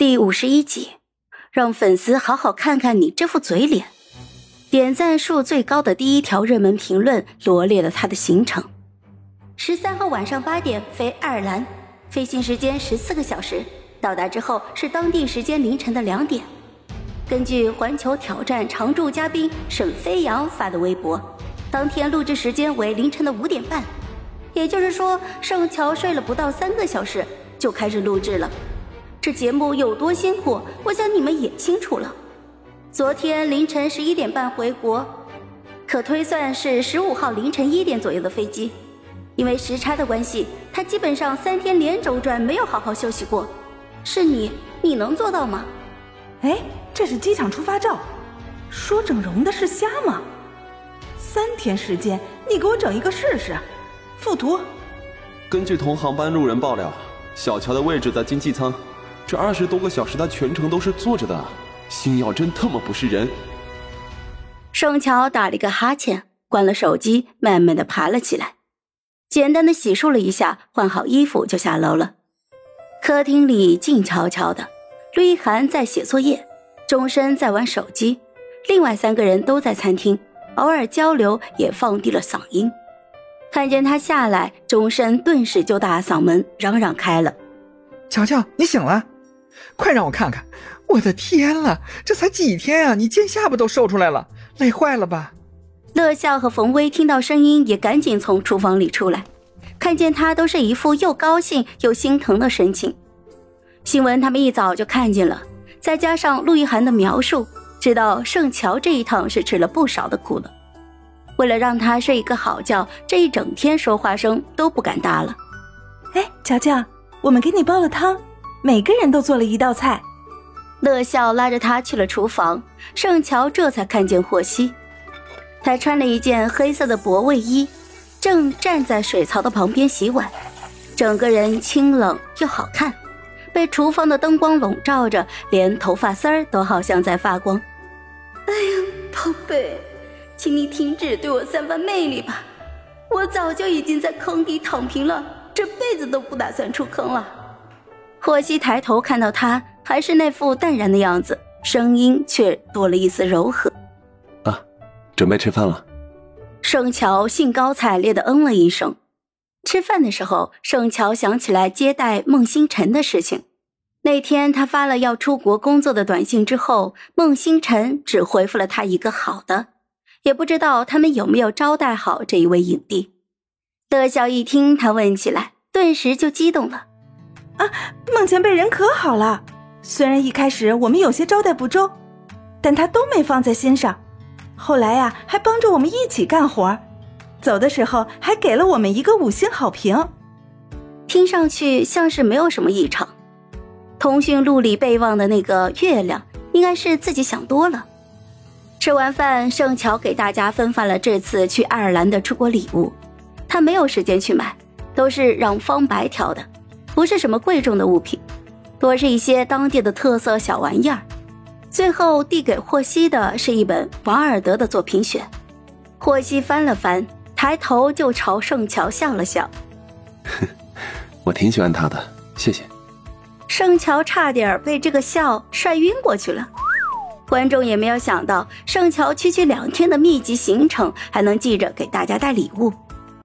第五十一集，让粉丝好好看看你这副嘴脸。点赞数最高的第一条热门评论罗列了他的行程：十三号晚上八点飞爱尔兰，飞行时间十四个小时，到达之后是当地时间凌晨的两点。根据环球挑战常驻嘉宾沈飞扬发的微博，当天录制时间为凌晨的五点半，也就是说，盛乔睡了不到三个小时就开始录制了。这节目有多辛苦，我想你们也清楚了。昨天凌晨十一点半回国，可推算是十五号凌晨一点左右的飞机。因为时差的关系，他基本上三天连轴转，没有好好休息过。是你，你能做到吗？哎，这是机场出发照，说整容的是瞎吗？三天时间，你给我整一个试试。附图。根据同航班路人爆料，小乔的位置在经济舱，这二十多个小时他全程都是坐着的。星耀真特么不是人！盛乔打了一个哈欠，关了手机，慢慢的爬了起来，简单的洗漱了一下，换好衣服就下楼了。客厅里静悄悄的，陆一涵在写作业，钟深在玩手机，另外三个人都在餐厅，偶尔交流也放低了嗓音。看见他下来，钟深顿时就大嗓门嚷嚷开了：“乔乔，你醒了，快让我看看！”我的天了，这才几天啊，你尖下巴都瘦出来了，累坏了吧？乐笑和冯威听到声音也赶紧从厨房里出来，看见他都是一副又高兴又心疼的神情。新闻他们一早就看见了，再加上陆一涵的描述，知道盛乔这一趟是吃了不少的苦了。为了让他睡一个好觉，这一整天说话声都不敢大了。哎，乔乔，我们给你煲了汤，每个人都做了一道菜。乐笑拉着他去了厨房，盛乔这才看见霍希，他穿了一件黑色的薄卫衣，正站在水槽的旁边洗碗，整个人清冷又好看，被厨房的灯光笼罩着，连头发丝儿都好像在发光。哎呀，宝贝，请你停止对我散发魅力吧，我早就已经在坑底躺平了，这辈子都不打算出坑了。霍希抬头看到他。还是那副淡然的样子，声音却多了一丝柔和。啊，准备吃饭了。盛乔兴高采烈的嗯了一声。吃饭的时候，盛乔想起来接待孟星辰的事情。那天他发了要出国工作的短信之后，孟星辰只回复了他一个好的，也不知道他们有没有招待好这一位影帝。乐笑一听他问起来，顿时就激动了。啊，孟前辈人可好了。虽然一开始我们有些招待不周，但他都没放在心上。后来呀，还帮着我们一起干活，走的时候还给了我们一个五星好评。听上去像是没有什么异常。通讯录里备忘的那个月亮，应该是自己想多了。吃完饭，盛乔给大家分发了这次去爱尔兰的出国礼物。他没有时间去买，都是让方白挑的，不是什么贵重的物品。多是一些当地的特色小玩意儿，最后递给霍希的是一本王尔德的作品选。霍希翻了翻，抬头就朝圣乔笑了笑：“哼，我挺喜欢他的，谢谢。”圣乔差点被这个笑帅晕过去了。观众也没有想到，圣乔区区两天的密集行程还能记着给大家带礼物。